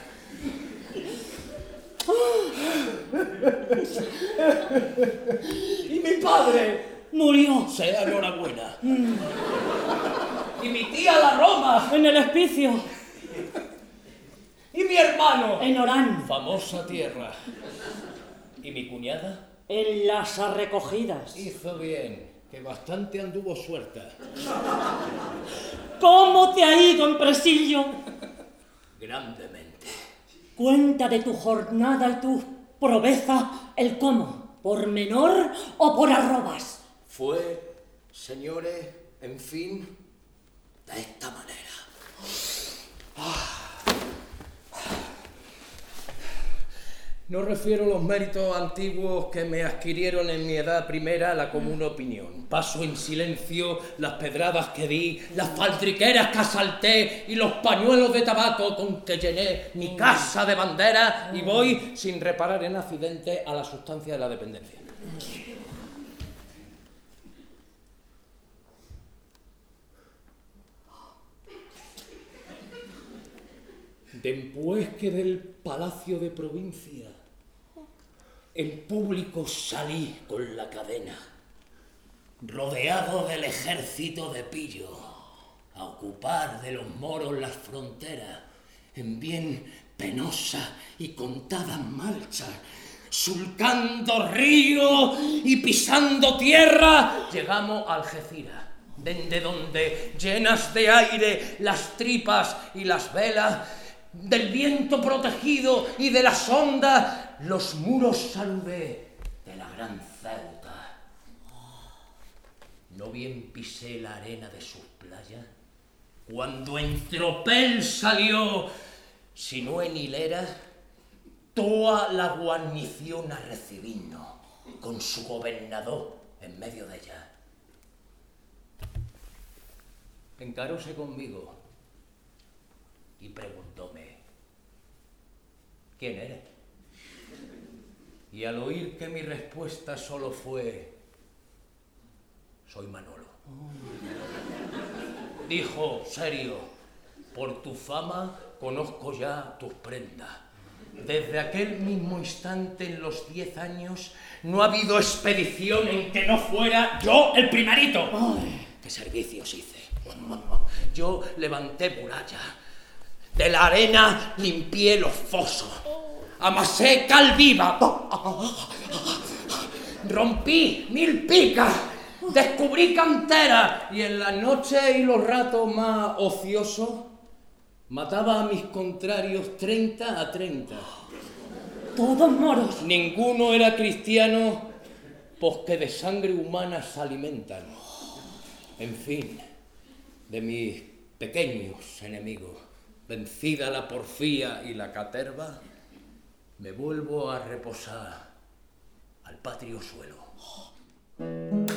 y mi padre Murió sea enhorabuena. y mi tía la Roma. en el hospicio. Y mi hermano. En Orán. Famosa tierra. ¿Y mi cuñada? En las arrecogidas. Hizo bien, que bastante anduvo suelta. ¿Cómo te ha ido en Presillo? Grandemente. Cuenta de tu jornada y tu proveza, el cómo, por menor o por arrobas. Fue, señores, en fin, de esta manera. No refiero los méritos antiguos que me adquirieron en mi edad primera a la común opinión. Paso en silencio las pedradas que di, las faltriqueras que asalté y los pañuelos de tabaco con que llené mi casa de bandera y voy sin reparar en accidente a la sustancia de la dependencia. Después que del palacio de provincia en público salí con la cadena, rodeado del ejército de Pillo, a ocupar de los moros las fronteras, en bien penosa y contada marcha, surcando río y pisando tierra, llegamos a Algeciras, desde donde, llenas de aire las tripas y las velas, del viento protegido y de las ondas, los muros saludé de la gran Ceuta. No bien pisé la arena de sus playas, cuando en tropel salió, si no en hilera, toda la guarnición a recibirnos. con su gobernador en medio de ella. Encaróse conmigo y preguntóme, ¿quién eres? Y al oír que mi respuesta solo fue, soy Manolo. Dijo, serio, por tu fama conozco ya tus prendas. Desde aquel mismo instante, en los diez años, no ha habido expedición en que no fuera yo el primerito. ¿Qué servicios hice? Yo levanté muralla. De la arena limpié los fosos. Amasé cal viva. Rompí mil picas. Descubrí cantera. Y en las noches y los ratos más ociosos mataba a mis contrarios 30 a 30. Todos moros. Ninguno era cristiano, pues que de sangre humana se alimentan. En fin, de mis pequeños enemigos, vencida la porfía y la caterva, me vuelvo a reposar al patrio suelo. Bueno, bueno,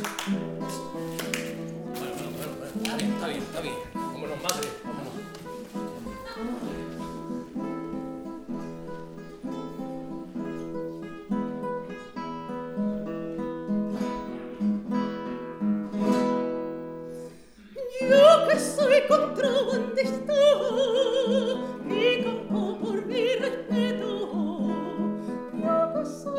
bueno, Está bien, está bien, está bien. Vámonos, madre, vámonos. Yo que soy contrabandista y campo por mi respeto. Oh,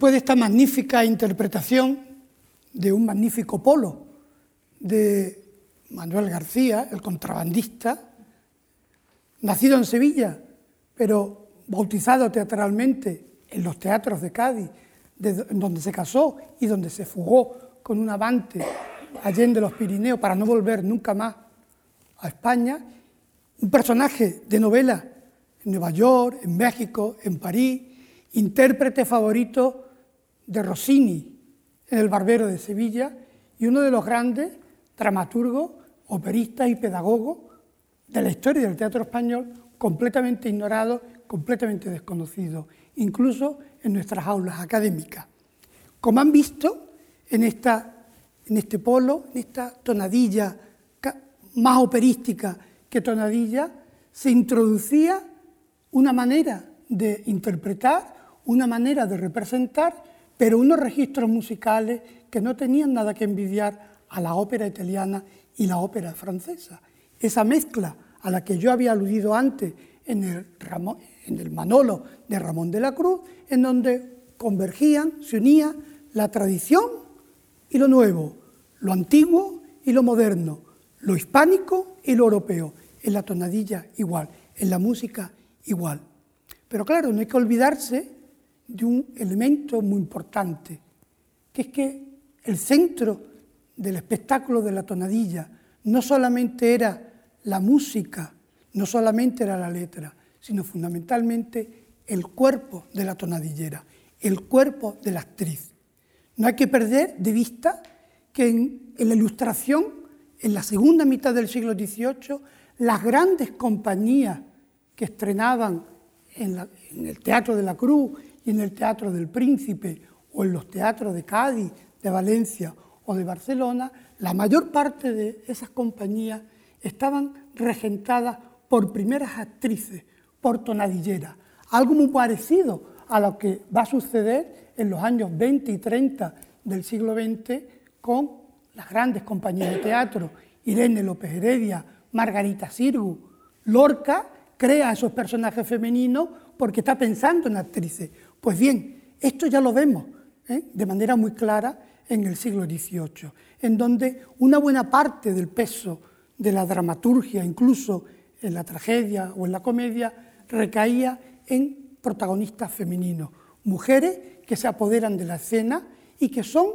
después de esta magnífica interpretación de un magnífico polo de Manuel García, el contrabandista, nacido en Sevilla, pero bautizado teatralmente en los teatros de Cádiz, de donde se casó y donde se fugó con un avante allende los Pirineos para no volver nunca más a España, un personaje de novela en Nueva York, en México, en París, intérprete favorito de Rossini en El Barbero de Sevilla y uno de los grandes dramaturgos, operistas y pedagogos de la historia del teatro español, completamente ignorado, completamente desconocido, incluso en nuestras aulas académicas. Como han visto en, esta, en este polo, en esta tonadilla más operística que tonadilla, se introducía una manera de interpretar, una manera de representar, pero unos registros musicales que no tenían nada que envidiar a la ópera italiana y la ópera francesa. Esa mezcla a la que yo había aludido antes en el, Manolo de Ramón de la Cruz, en donde convergían, se unía la tradición y lo nuevo, lo antiguo y lo moderno, lo hispánico y lo europeo, en la tonadilla igual, en la música igual. Pero claro, no hay que olvidarse de un elemento muy importante, que es que el centro del espectáculo de la tonadilla no solamente era la música, no solamente era la letra, sino fundamentalmente el cuerpo de la tonadillera, el cuerpo de la actriz. No hay que perder de vista que en, la ilustración, en la segunda mitad del siglo XVIII, las grandes compañías que estrenaban en, el Teatro de la Cruz y en el Teatro del Príncipe o en los teatros de Cádiz, de Valencia o de Barcelona, la mayor parte de esas compañías estaban regentadas por primeras actrices, por tonadilleras, algo muy parecido a lo que va a suceder en los años 20 y 30 del siglo XX con las grandes compañías de teatro, Irene López Heredia, Margarita Sirgu. Lorca crea esos personajes femeninos porque está pensando en actrices. Pues bien, esto ya lo vemos ¿eh? de manera muy clara en el siglo XVIII, en donde una buena parte del peso de la dramaturgia, incluso en la tragedia o en la comedia, recaía en protagonistas femeninos, mujeres que se apoderan de la escena y que son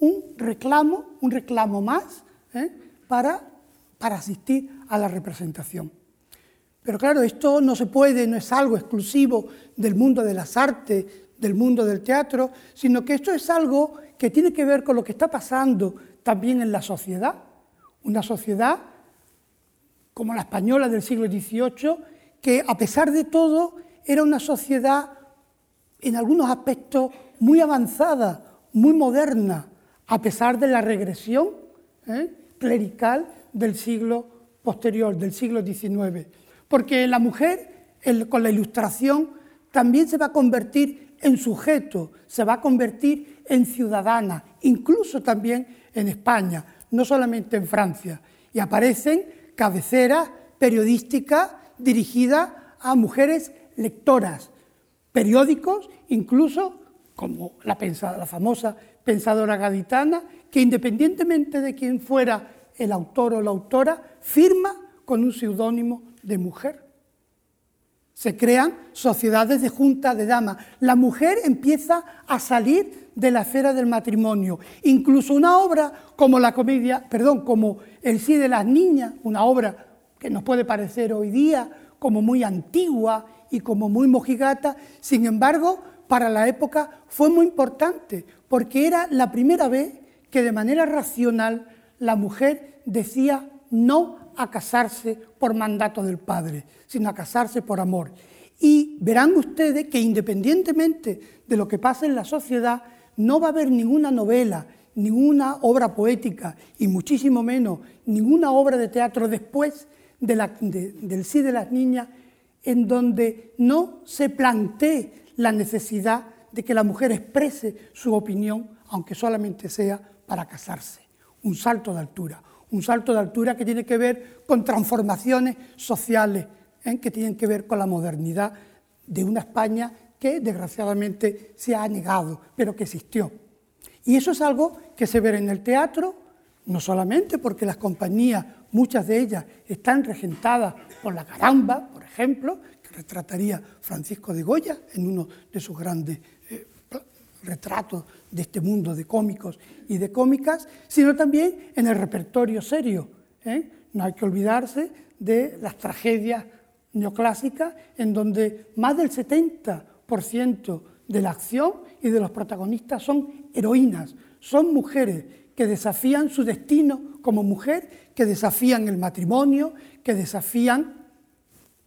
un reclamo, un reclamo más ¿eh? para, para asistir a la representación. Pero claro, esto no se puede, no es algo exclusivo del mundo de las artes, del mundo del teatro, sino que esto es algo que tiene que ver con lo que está pasando también en la sociedad. Una sociedad como la española del siglo XVIII, que a pesar de todo era una sociedad en algunos aspectos muy avanzada, muy moderna, a pesar de la regresión ¿eh? clerical del siglo posterior, del siglo XIX. Porque la mujer, con la ilustración, también se va a convertir en sujeto, se va a convertir en ciudadana, incluso también en España, no solamente en Francia. Y aparecen cabeceras periodísticas dirigidas a mujeres lectoras, periódicos, incluso como la, la famosa pensadora gaditana, que independientemente de quién fuera el autor o la autora, firma con un seudónimo de mujer. Se crean sociedades de junta de damas. La mujer empieza a salir de la esfera del matrimonio. Incluso una obra como la comedia, perdón, como El sí de las niñas, una obra que nos puede parecer hoy día como muy antigua y como muy mojigata, sin embargo, para la época fue muy importante, porque era la primera vez que de manera racional la mujer decía no a casarse por mandato del padre, sino a casarse por amor. Y verán ustedes que independientemente de lo que pase en la sociedad, no va a haber ninguna novela, ninguna obra poética y muchísimo menos ninguna obra de teatro después del sí de las niñas en donde no se plantee la necesidad de que la mujer exprese su opinión, aunque solamente sea para casarse. Un salto de altura, un salto de altura que tiene que ver con transformaciones sociales, ¿eh? que tienen que ver con la modernidad de una España que desgraciadamente se ha negado, pero que existió. Y eso es algo que se ve en el teatro, no solamente porque las compañías, muchas de ellas, están regentadas por la caramba, por ejemplo, que retrataría Francisco de Goya en uno de sus grandes retratos de este mundo de cómicos y de cómicas, sino también en el repertorio serio. ¿eh? No hay que olvidarse de las tragedias neoclásicas, en donde más del 70 de la acción y de los protagonistas son heroínas, son mujeres que desafían su destino como mujer, que desafían el matrimonio, que desafían,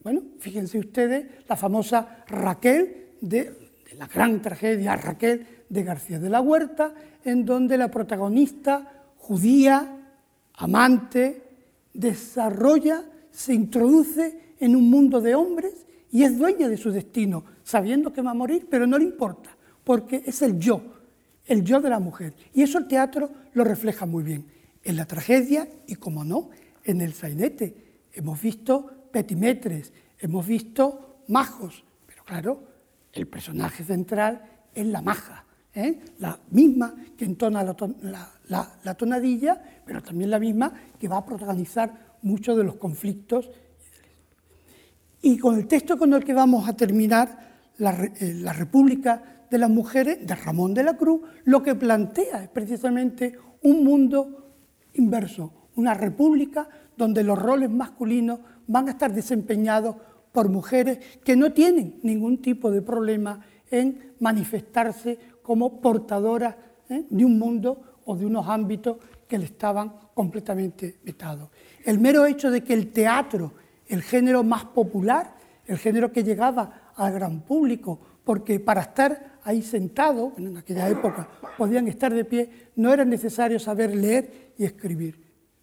bueno, fíjense ustedes, la famosa Raquel de, de la gran tragedia Raquel de García de la Huerta, en donde la protagonista judía, amante, desarrolla, se introduce en un mundo de hombres y es dueña de su destino, sabiendo que va a morir, pero no le importa, porque es el yo, el yo de la mujer. Y eso el teatro lo refleja muy bien. En la tragedia y, como no, en el sainete. Hemos visto petimetres, hemos visto majos, pero claro, el personaje central es la maja, ¿eh? la misma que entona la, ton- la- la- la tonadilla, pero también la misma que va a protagonizar muchos de los conflictos. Y con el texto con el que vamos a terminar, eh, la República de las Mujeres, de Ramón de la Cruz, lo que plantea es precisamente un mundo inverso, una república donde los roles masculinos van a estar desempeñados por mujeres que no tienen ningún tipo de problema en manifestarse como portadoras ¿eh? de un mundo o de unos ámbitos que le estaban completamente vetados. El mero hecho de que el teatro, el género más popular, el género que llegaba al gran público, porque para estar ahí sentado, en aquella época podían estar de pie, no era necesario saber leer y escribir.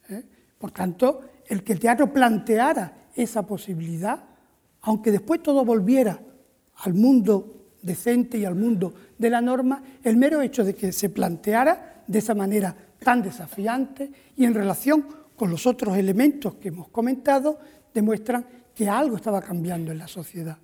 ¿eh? Por tanto, el que el teatro planteara esa posibilidad, aunque después todo volviera al mundo decente y al mundo de la norma, el mero hecho de que se planteara de esa manera tan desafiante y en relación con los otros elementos que hemos comentado, demuestran que algo estaba cambiando en la sociedad.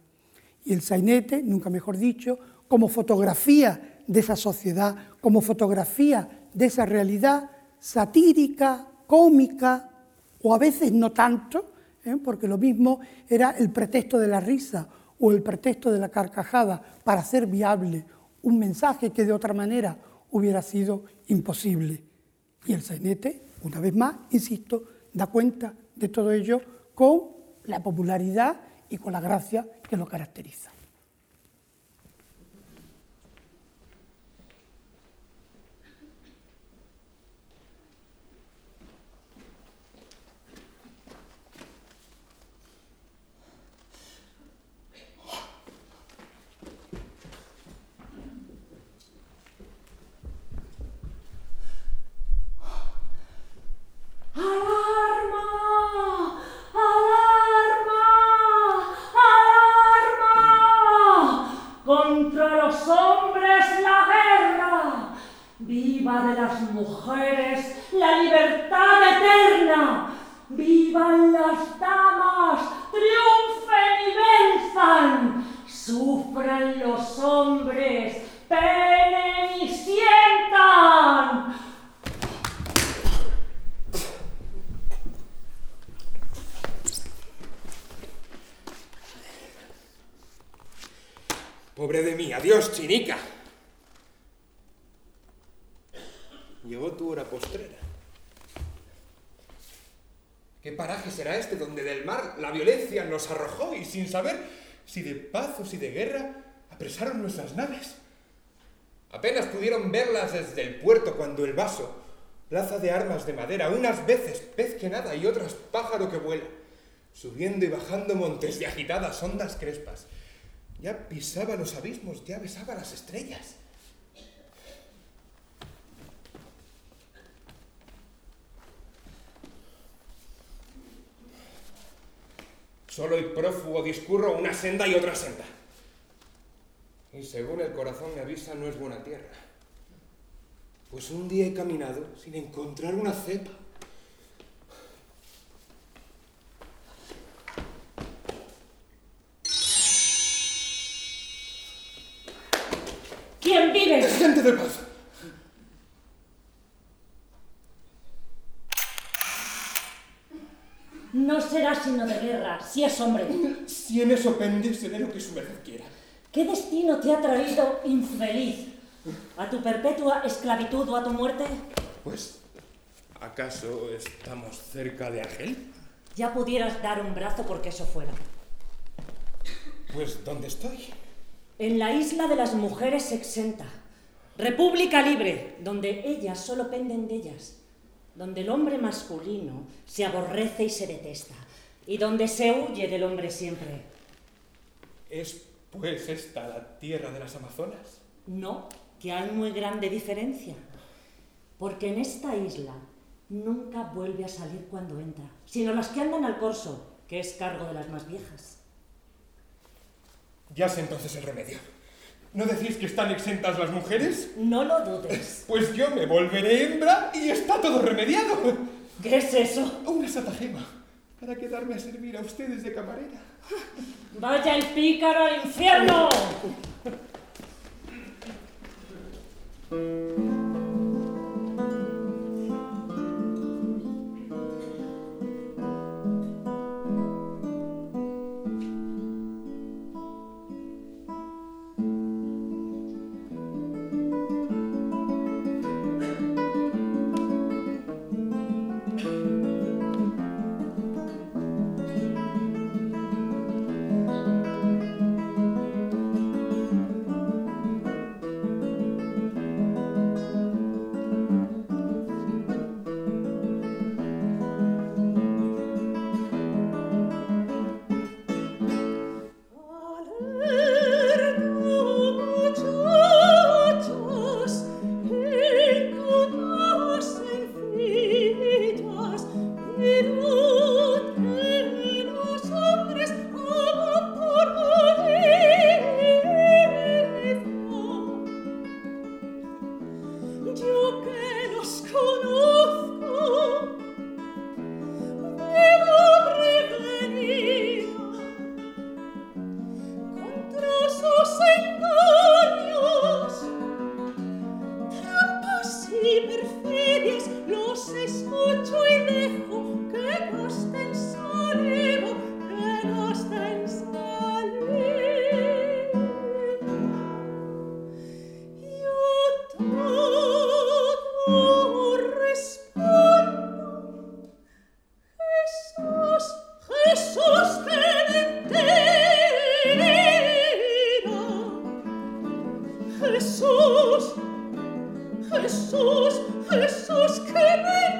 Y el sainete, nunca mejor dicho, como fotografía de esa sociedad, como fotografía de esa realidad satírica, cómica, o a veces no tanto, ¿eh? porque lo mismo era el pretexto de la risa o el pretexto de la carcajada para hacer viable un mensaje que de otra manera hubiera sido imposible. Y el sainete, una vez más, insisto, da cuenta de todo ello con la popularidad y con la gracia que lo caracteriza. ¡Alarma! ¡Alarma! ¡Alarma! Contra los hombres la guerra. Viva de las mujeres la libertad eterna. Vivan las damas, triunfen y venzan. Sufran los hombres, penen y sientan. Pobre de mí, adiós, chinica. Llegó tu hora postrera. ¿Qué paraje será este donde del mar la violencia nos arrojó y sin saber si de paz o si de guerra apresaron nuestras naves? Apenas pudieron verlas desde el puerto cuando el vaso, plaza de armas de madera, unas veces pez que nada y otras pájaro que vuela, subiendo y bajando montes de agitadas ondas crespas, ya pisaba los abismos, ya besaba las estrellas. Solo y prófugo discurro una senda y otra senda. Y según el corazón me avisa, no es buena tierra. Pues un día he caminado sin encontrar una cepa. Si es hombre. Si en eso pende, seré lo que su merced quiera. ¿Qué destino te ha traído infeliz? ¿A tu perpetua esclavitud o a tu muerte? Pues, ¿acaso estamos cerca de Argel? Ya pudieras dar un brazo porque eso fuera. Pues, ¿dónde estoy? En la isla de las mujeres exenta. República libre, donde ellas solo penden de ellas. Donde el hombre masculino se aborrece y se detesta. Y donde se huye del hombre siempre. ¿Es, pues, esta la tierra de las Amazonas? No, que hay muy grande diferencia. Porque en esta isla nunca vuelve a salir cuando entra, sino las que andan al corso, que es cargo de las más viejas. Ya sé entonces el remedio. ¿No decís que están exentas las mujeres? No lo dudes. Pues yo me volveré hembra y está todo remediado. ¿Qué es eso? Una satagema para quedarme a servir a ustedes de camarera. Vaya el pícaro al infierno. Jesús, Jesús, Jesús, que me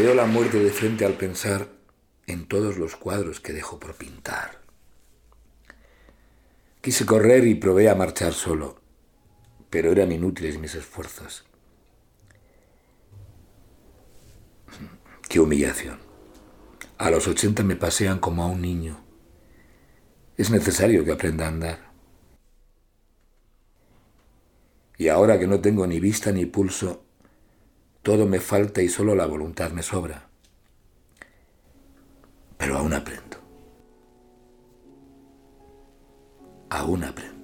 Veo la muerte de frente al pensar en todos los cuadros que dejo por pintar. Quise correr y probé a marchar solo, pero eran inútiles mis esfuerzos. Qué humillación. A los ochenta me pasean como a un niño. Es necesario que aprenda a andar. Y ahora que no tengo ni vista ni pulso, todo me falta y solo la voluntad me sobra. Pero aún aprendo. Aún aprendo.